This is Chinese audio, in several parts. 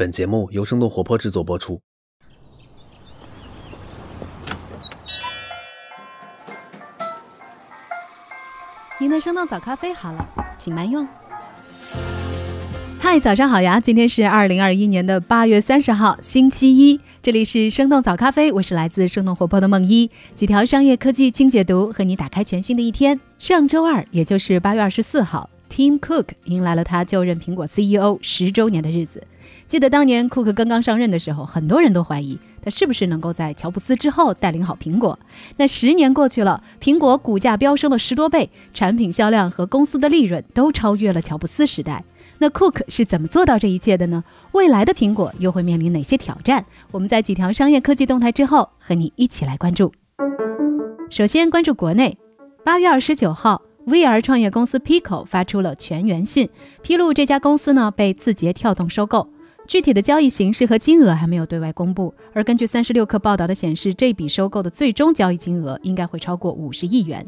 本节目由生动活泼制作播出。您的生动早咖啡好了，请慢用。嗨，早上好呀！今天是二零二一年的八月三十号，星期一。这里是生动早咖啡，我是来自生动活泼的梦一。几条商业科技精解读，和你打开全新的一天。上周二，也就是八月二十四号，Tim Cook 迎来了他就任苹果 CEO 十周年的日子。记得当年库克刚刚上任的时候，很多人都怀疑他是不是能够在乔布斯之后带领好苹果。那十年过去了，苹果股价飙升了十多倍，产品销量和公司的利润都超越了乔布斯时代。那库克是怎么做到这一切的呢？未来的苹果又会面临哪些挑战？我们在几条商业科技动态之后，和你一起来关注。首先关注国内，八月二十九号，VR 创业公司 Pico 发出了全员信，披露这家公司呢被字节跳动收购，具体的交易形式和金额还没有对外公布。而根据三十六氪报道的显示，这笔收购的最终交易金额应该会超过五十亿元。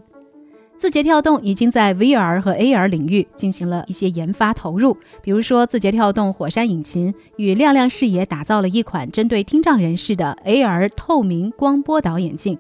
字节跳动已经在 VR 和 AR 领域进行了一些研发投入，比如说，字节跳动火山引擎与亮亮视野打造了一款针对听障人士的 AR 透明光波导眼镜，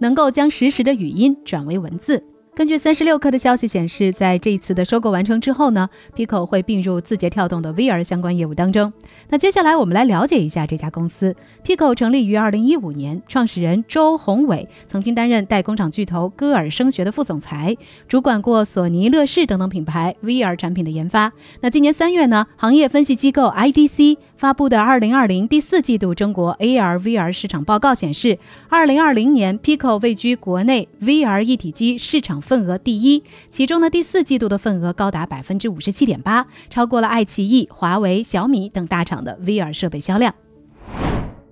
能够将实时的语音转为文字。根据三十六氪的消息显示，在这一次的收购完成之后呢，Pico 会并入字节跳动的 VR 相关业务当中。那接下来我们来了解一下这家公司。Pico 成立于二零一五年，创始人周宏伟曾经担任代工厂巨头歌尔声学的副总裁，主管过索尼、乐视等等品牌 VR 产品的研发。那今年三月呢，行业分析机构 IDC 发布的二零二零第四季度中国 AR VR 市场报告显示，二零二零年 Pico 位居国内 VR 一体机市场。份额第一，其中呢第四季度的份额高达百分之五十七点八，超过了爱奇艺、华为、小米等大厂的 VR 设备销量。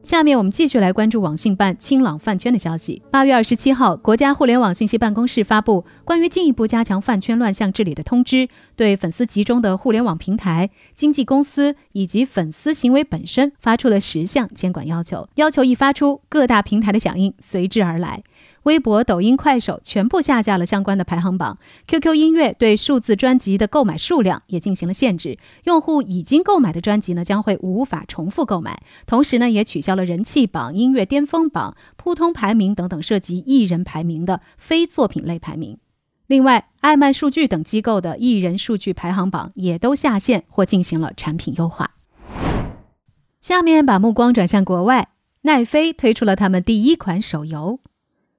下面我们继续来关注网信办清朗饭圈的消息。八月二十七号，国家互联网信息办公室发布关于进一步加强饭圈乱象治理的通知，对粉丝集中的互联网平台、经纪公司以及粉丝行为本身发出了十项监管要求。要求一发出，各大平台的响应随之而来。微博、抖音、快手全部下架了相关的排行榜。QQ 音乐对数字专辑的购买数量也进行了限制，用户已经购买的专辑呢将会无法重复购买。同时呢，也取消了人气榜、音乐巅峰榜、扑通排名等等涉及艺人排名的非作品类排名。另外，爱卖数据等机构的艺人数据排行榜也都下线或进行了产品优化。下面把目光转向国外，奈飞推出了他们第一款手游。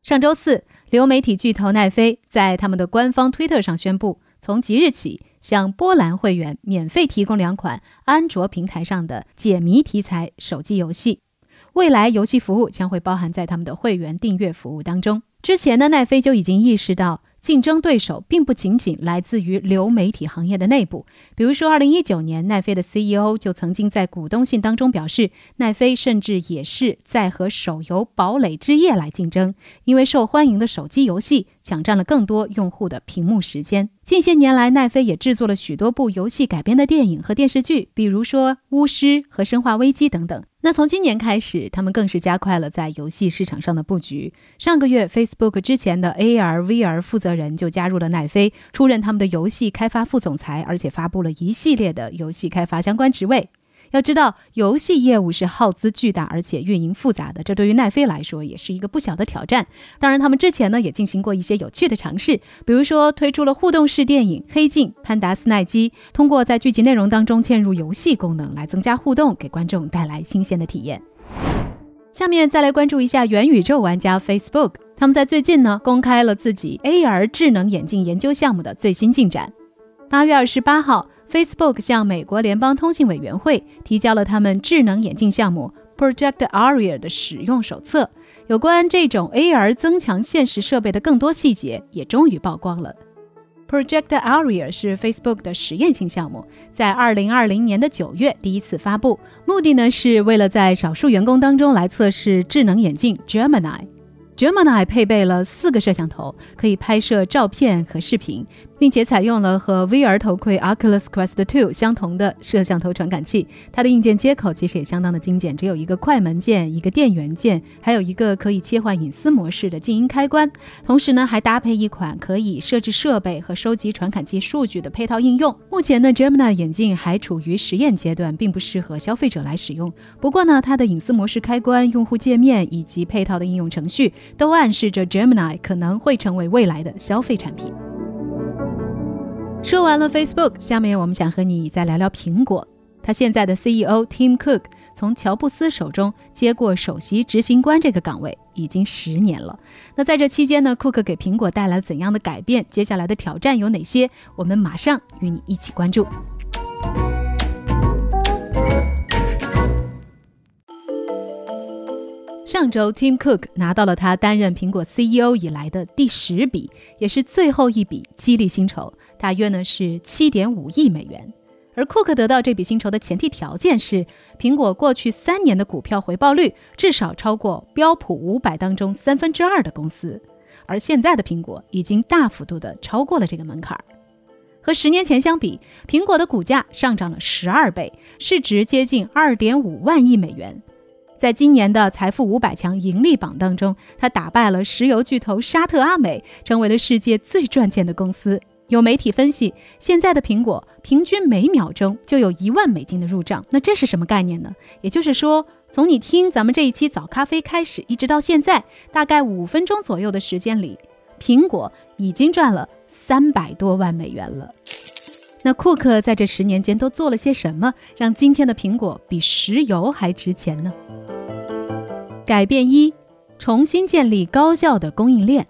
上周四，流媒体巨头奈飞在他们的官方推特上宣布，从即日起向波兰会员免费提供两款安卓平台上的解谜题材手机游戏。未来游戏服务将会包含在他们的会员订阅服务当中。之前呢，奈飞就已经意识到。竞争对手并不仅仅来自于流媒体行业的内部，比如说，二零一九年，奈飞的 CEO 就曾经在股东信当中表示，奈飞甚至也是在和手游堡垒之夜来竞争，因为受欢迎的手机游戏抢占了更多用户的屏幕时间。近些年来，奈飞也制作了许多部游戏改编的电影和电视剧，比如说《巫师》和《生化危机》等等。那从今年开始，他们更是加快了在游戏市场上的布局。上个月，Facebook 之前的 AR/VR 负责人就加入了奈飞，出任他们的游戏开发副总裁，而且发布了一系列的游戏开发相关职位。要知道，游戏业务是耗资巨大，而且运营复杂的，这对于奈飞来说也是一个不小的挑战。当然，他们之前呢也进行过一些有趣的尝试，比如说推出了互动式电影《黑镜：潘达斯奈基》，通过在剧集内容当中嵌入游戏功能来增加互动，给观众带来新鲜的体验。下面再来关注一下元宇宙玩家 Facebook，他们在最近呢公开了自己 AR 智能眼镜研究项目的最新进展。八月二十八号。Facebook 向美国联邦通信委员会提交了他们智能眼镜项目 Project Aria 的使用手册，有关这种 AR 增强现实设备的更多细节也终于曝光了。Project Aria 是 Facebook 的实验性项目，在2020年的九月第一次发布，目的呢是为了在少数员工当中来测试智能眼镜 Gemini。Gemini 配备了四个摄像头，可以拍摄照片和视频。并且采用了和 VR 头盔 Oculus Quest 2相同的摄像头传感器。它的硬件接口其实也相当的精简，只有一个快门键、一个电源键，还有一个可以切换隐私模式的静音开关。同时呢，还搭配一款可以设置设备和收集传感器数据的配套应用。目前呢，Gemini 眼镜还处于实验阶段，并不适合消费者来使用。不过呢，它的隐私模式开关、用户界面以及配套的应用程序，都暗示着 Gemini 可能会成为未来的消费产品。说完了 Facebook，下面我们想和你再聊聊苹果。他现在的 CEO Tim Cook 从乔布斯手中接过首席执行官这个岗位已经十年了。那在这期间呢，库克给苹果带来了怎样的改变？接下来的挑战有哪些？我们马上与你一起关注。上周，Tim Cook 拿到了他担任苹果 CEO 以来的第十笔，也是最后一笔激励薪酬。大约呢是七点五亿美元，而库克得到这笔薪酬的前提条件是，苹果过去三年的股票回报率至少超过标普五百当中三分之二的公司，而现在的苹果已经大幅度的超过了这个门槛儿。和十年前相比，苹果的股价上涨了十二倍，市值接近二点五万亿美元。在今年的财富五百强盈利榜当中，它打败了石油巨头沙特阿美，成为了世界最赚钱的公司。有媒体分析，现在的苹果平均每秒钟就有一万美金的入账，那这是什么概念呢？也就是说，从你听咱们这一期早咖啡开始，一直到现在，大概五分钟左右的时间里，苹果已经赚了三百多万美元了。那库克在这十年间都做了些什么，让今天的苹果比石油还值钱呢？改变一，重新建立高效的供应链。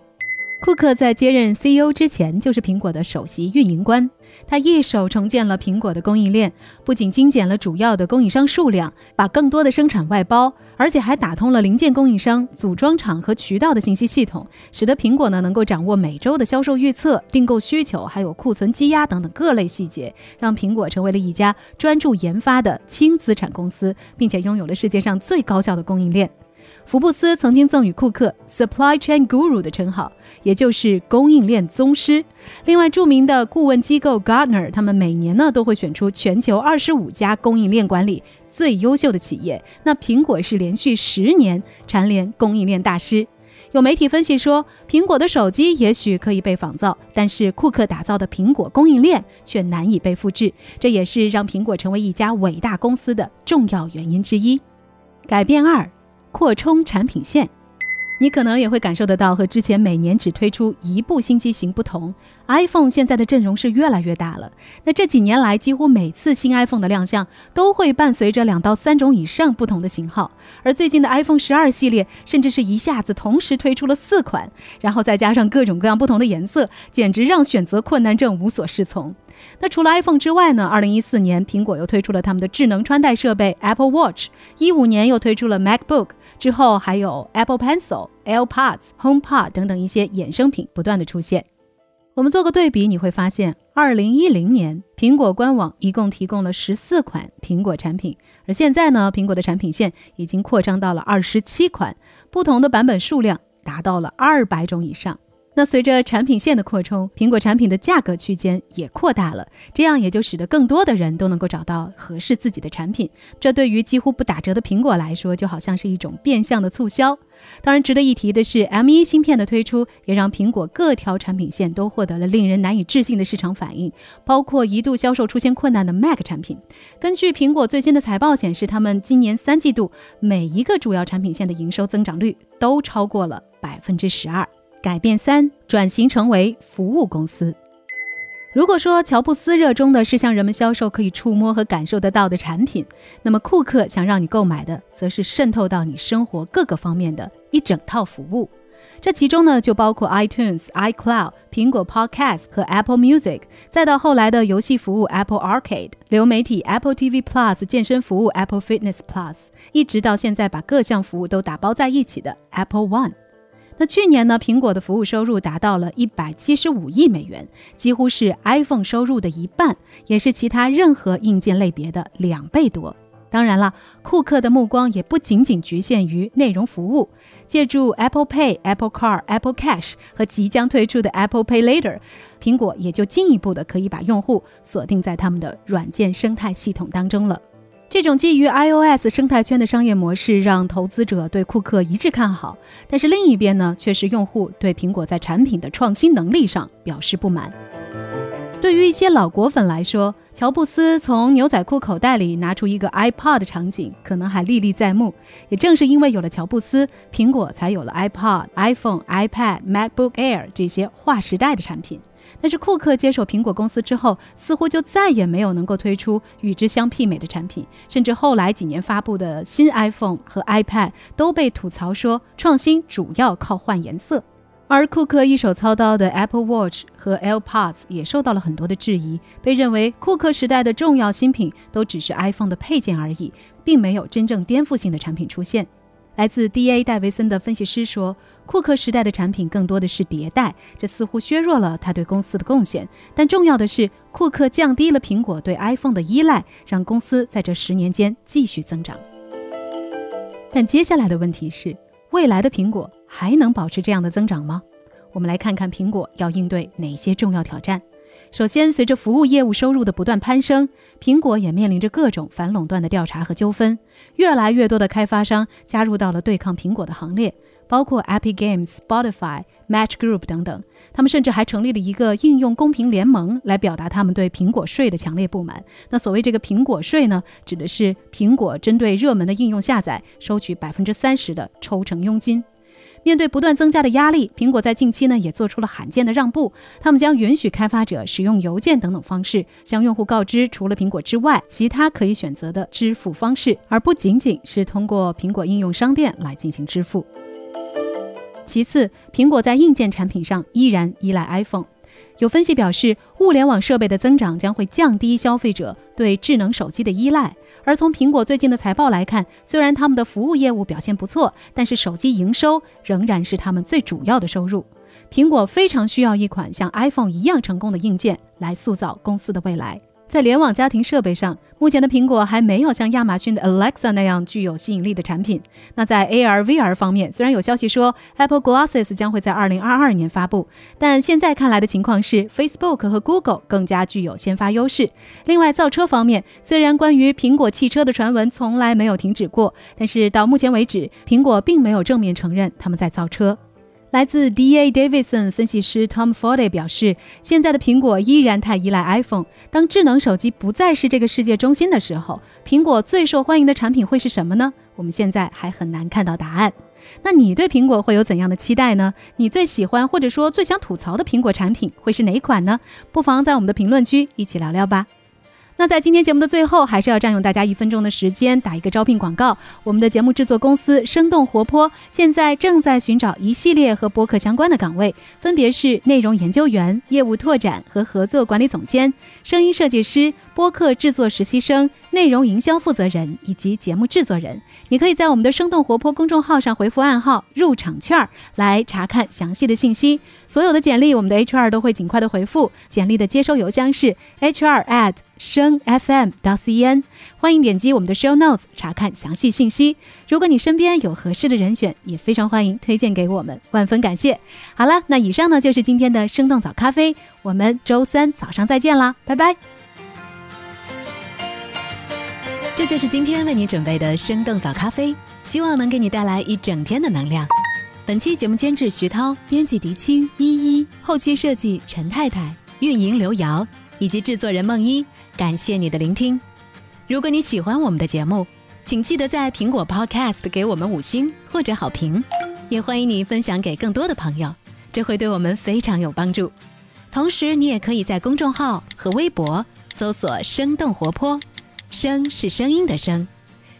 库克在接任 CEO 之前就是苹果的首席运营官，他一手重建了苹果的供应链，不仅精简了主要的供应商数量，把更多的生产外包，而且还打通了零件供应商、组装厂和渠道的信息系统，使得苹果呢能够掌握每周的销售预测、订购需求，还有库存积压等等各类细节，让苹果成为了一家专注研发的轻资产公司，并且拥有了世界上最高效的供应链。福布斯曾经赠予库克 “Supply Chain Guru” 的称号，也就是供应链宗师。另外，著名的顾问机构 Gartner，他们每年呢都会选出全球二十五家供应链管理最优秀的企业。那苹果是连续十年蝉联供应链大师。有媒体分析说，苹果的手机也许可以被仿造，但是库克打造的苹果供应链却难以被复制。这也是让苹果成为一家伟大公司的重要原因之一。改变二。扩充产品线，你可能也会感受得到，和之前每年只推出一部新机型不同，iPhone 现在的阵容是越来越大了。那这几年来，几乎每次新 iPhone 的亮相，都会伴随着两到三种以上不同的型号。而最近的 iPhone 十二系列，甚至是一下子同时推出了四款，然后再加上各种各样不同的颜色，简直让选择困难症无所适从。那除了 iPhone 之外呢？二零一四年，苹果又推出了他们的智能穿戴设备 Apple Watch，一五年又推出了 MacBook。之后还有 Apple Pencil、AirPods、HomePod 等等一些衍生品不断的出现。我们做个对比，你会发现，二零一零年苹果官网一共提供了十四款苹果产品，而现在呢，苹果的产品线已经扩张到了二十七款，不同的版本数量达到了二百种以上。那随着产品线的扩充，苹果产品的价格区间也扩大了，这样也就使得更多的人都能够找到合适自己的产品。这对于几乎不打折的苹果来说，就好像是一种变相的促销。当然，值得一提的是，M1 芯片的推出也让苹果各条产品线都获得了令人难以置信的市场反应，包括一度销售出现困难的 Mac 产品。根据苹果最新的财报显示，他们今年三季度每一个主要产品线的营收增长率都超过了百分之十二。改变三，转型成为服务公司。如果说乔布斯热衷的是向人们销售可以触摸和感受得到的产品，那么库克想让你购买的，则是渗透到你生活各个方面的一整套服务。这其中呢，就包括 iTunes、iCloud、苹果 Podcast 和 Apple Music，再到后来的游戏服务 Apple Arcade、流媒体 Apple TV Plus、健身服务 Apple Fitness Plus，一直到现在把各项服务都打包在一起的 Apple One。那去年呢，苹果的服务收入达到了一百七十五亿美元，几乎是 iPhone 收入的一半，也是其他任何硬件类别的两倍多。当然了，库克的目光也不仅仅局限于内容服务。借助 Apple Pay、Apple Car、Apple Cash 和即将推出的 Apple Pay Later，苹果也就进一步的可以把用户锁定在他们的软件生态系统当中了。这种基于 iOS 生态圈的商业模式让投资者对库克一致看好，但是另一边呢，却是用户对苹果在产品的创新能力上表示不满。对于一些老果粉来说，乔布斯从牛仔裤口袋里拿出一个 iPod 的场景可能还历历在目。也正是因为有了乔布斯，苹果才有了 iPod、iPhone、iPad、MacBook Air 这些划时代的产品。但是库克接手苹果公司之后，似乎就再也没有能够推出与之相媲美的产品，甚至后来几年发布的新 iPhone 和 iPad 都被吐槽说创新主要靠换颜色。而库克一手操刀的 Apple Watch 和 AirPods 也受到了很多的质疑，被认为库克时代的重要新品都只是 iPhone 的配件而已，并没有真正颠覆性的产品出现。来自 DA 戴维森的分析师说，库克时代的产品更多的是迭代，这似乎削弱了他对公司的贡献。但重要的是，库克降低了苹果对 iPhone 的依赖，让公司在这十年间继续增长。但接下来的问题是，未来的苹果。还能保持这样的增长吗？我们来看看苹果要应对哪些重要挑战。首先，随着服务业务收入的不断攀升，苹果也面临着各种反垄断的调查和纠纷。越来越多的开发商加入到了对抗苹果的行列，包括 Epic Games、Spotify、Match Group 等等。他们甚至还成立了一个应用公平联盟，来表达他们对苹果税的强烈不满。那所谓这个苹果税呢，指的是苹果针对热门的应用下载收取百分之三十的抽成佣金。面对不断增加的压力，苹果在近期呢也做出了罕见的让步，他们将允许开发者使用邮件等等方式向用户告知除了苹果之外其他可以选择的支付方式，而不仅仅是通过苹果应用商店来进行支付。其次，苹果在硬件产品上依然依赖 iPhone。有分析表示，物联网设备的增长将会降低消费者对智能手机的依赖。而从苹果最近的财报来看，虽然他们的服务业务表现不错，但是手机营收仍然是他们最主要的收入。苹果非常需要一款像 iPhone 一样成功的硬件来塑造公司的未来。在联网家庭设备上，目前的苹果还没有像亚马逊的 Alexa 那样具有吸引力的产品。那在 AR/VR 方面，虽然有消息说 Apple Glasses 将会在2022年发布，但现在看来的情况是 Facebook 和 Google 更加具有先发优势。另外，造车方面，虽然关于苹果汽车的传闻从来没有停止过，但是到目前为止，苹果并没有正面承认他们在造车。来自 D.A. Davidson 分析师 Tom Fordy 表示，现在的苹果依然太依赖 iPhone。当智能手机不再是这个世界中心的时候，苹果最受欢迎的产品会是什么呢？我们现在还很难看到答案。那你对苹果会有怎样的期待呢？你最喜欢或者说最想吐槽的苹果产品会是哪款呢？不妨在我们的评论区一起聊聊吧。那在今天节目的最后，还是要占用大家一分钟的时间，打一个招聘广告。我们的节目制作公司生动活泼现在正在寻找一系列和播客相关的岗位，分别是内容研究员、业务拓展和合作管理总监、声音设计师、播客制作实习生、内容营销负责人以及节目制作人。你可以在我们的生动活泼公众号上回复暗号“入场券”来查看详细的信息。所有的简历，我们的 HR 都会尽快的回复。简历的接收邮箱是 hr at 声 fm 到 cn。欢迎点击我们的 show notes 查看详细信息。如果你身边有合适的人选，也非常欢迎推荐给我们，万分感谢。好了，那以上呢就是今天的生动早咖啡，我们周三早上再见啦，拜拜。这就是今天为你准备的生动早咖啡，希望能给你带来一整天的能量。本期节目监制徐涛，编辑狄青依依，后期设计陈太太，运营刘瑶，以及制作人梦一。感谢你的聆听。如果你喜欢我们的节目，请记得在苹果 Podcast 给我们五星或者好评，也欢迎你分享给更多的朋友，这会对我们非常有帮助。同时，你也可以在公众号和微博搜索“生动活泼”，声是声音的声，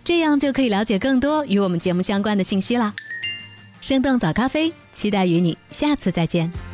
这样就可以了解更多与我们节目相关的信息啦。生动早咖啡，期待与你下次再见。